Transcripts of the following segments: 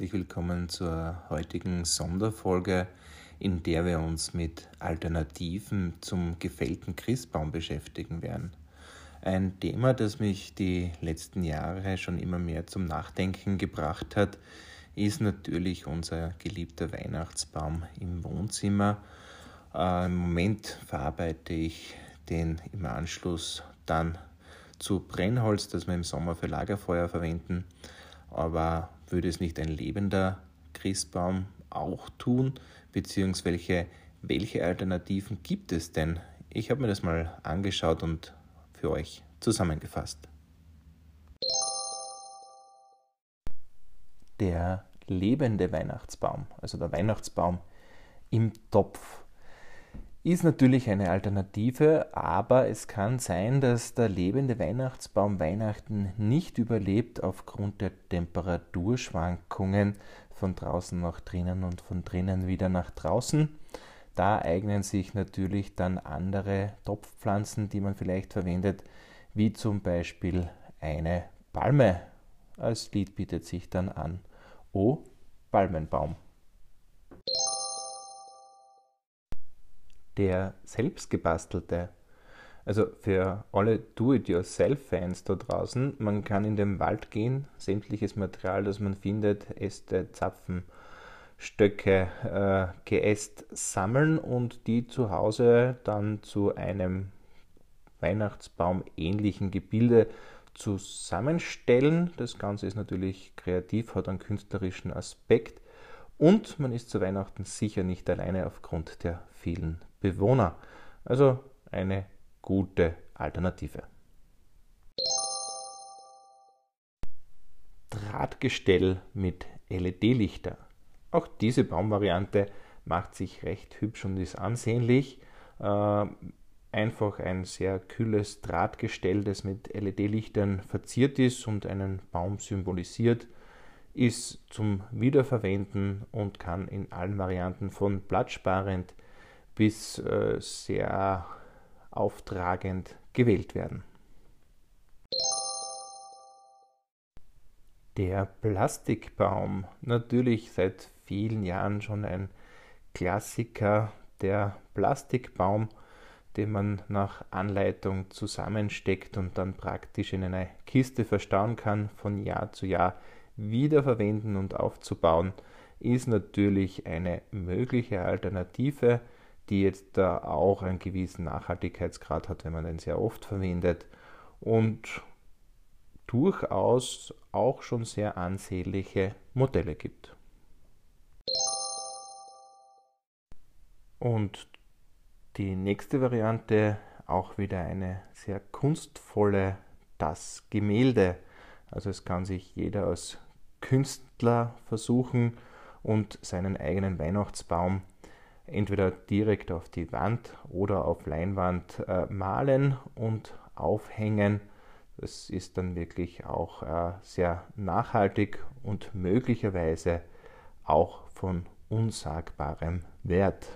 herzlich willkommen zur heutigen Sonderfolge, in der wir uns mit Alternativen zum gefällten Christbaum beschäftigen werden. Ein Thema, das mich die letzten Jahre schon immer mehr zum Nachdenken gebracht hat, ist natürlich unser geliebter Weihnachtsbaum im Wohnzimmer. Äh, Im Moment verarbeite ich den im Anschluss dann zu Brennholz, das wir im Sommer für Lagerfeuer verwenden. Aber würde es nicht ein lebender Christbaum auch tun? Beziehungsweise welche Alternativen gibt es denn? Ich habe mir das mal angeschaut und für euch zusammengefasst. Der lebende Weihnachtsbaum, also der Weihnachtsbaum im Topf ist natürlich eine Alternative, aber es kann sein, dass der lebende Weihnachtsbaum Weihnachten nicht überlebt aufgrund der Temperaturschwankungen von draußen nach drinnen und von drinnen wieder nach draußen. Da eignen sich natürlich dann andere Topfpflanzen, die man vielleicht verwendet, wie zum Beispiel eine Palme. Als Lied bietet sich dann an. O Palmenbaum. Der selbstgebastelte. Also für alle Do-it-yourself-Fans da draußen, man kann in den Wald gehen, sämtliches Material, das man findet, Äste, Zapfen, Stöcke, äh, Geäst sammeln und die zu Hause dann zu einem Weihnachtsbaum ähnlichen Gebilde zusammenstellen. Das Ganze ist natürlich kreativ, hat einen künstlerischen Aspekt und man ist zu Weihnachten sicher nicht alleine aufgrund der vielen Bewohner. Also eine gute Alternative. Drahtgestell mit LED-Lichter. Auch diese Baumvariante macht sich recht hübsch und ist ansehnlich. Äh, einfach ein sehr kühles Drahtgestell, das mit LED-Lichtern verziert ist und einen Baum symbolisiert, ist zum Wiederverwenden und kann in allen Varianten von platzsparend bis äh, sehr auftragend gewählt werden. Der Plastikbaum, natürlich seit vielen Jahren schon ein Klassiker, der Plastikbaum, den man nach Anleitung zusammensteckt und dann praktisch in eine Kiste verstauen kann, von Jahr zu Jahr wiederverwenden und aufzubauen, ist natürlich eine mögliche Alternative die jetzt da auch einen gewissen Nachhaltigkeitsgrad hat, wenn man den sehr oft verwendet und durchaus auch schon sehr ansehnliche Modelle gibt. Und die nächste Variante auch wieder eine sehr kunstvolle, das Gemälde. Also es kann sich jeder als Künstler versuchen und seinen eigenen Weihnachtsbaum entweder direkt auf die Wand oder auf Leinwand äh, malen und aufhängen. Das ist dann wirklich auch äh, sehr nachhaltig und möglicherweise auch von unsagbarem Wert.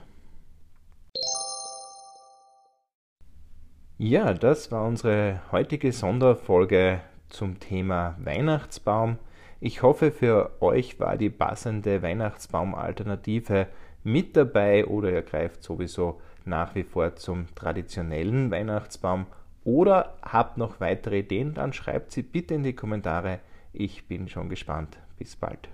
Ja, das war unsere heutige Sonderfolge zum Thema Weihnachtsbaum. Ich hoffe, für euch war die passende Weihnachtsbaumalternative mit dabei oder ihr greift sowieso nach wie vor zum traditionellen Weihnachtsbaum oder habt noch weitere Ideen, dann schreibt sie bitte in die Kommentare. Ich bin schon gespannt. Bis bald.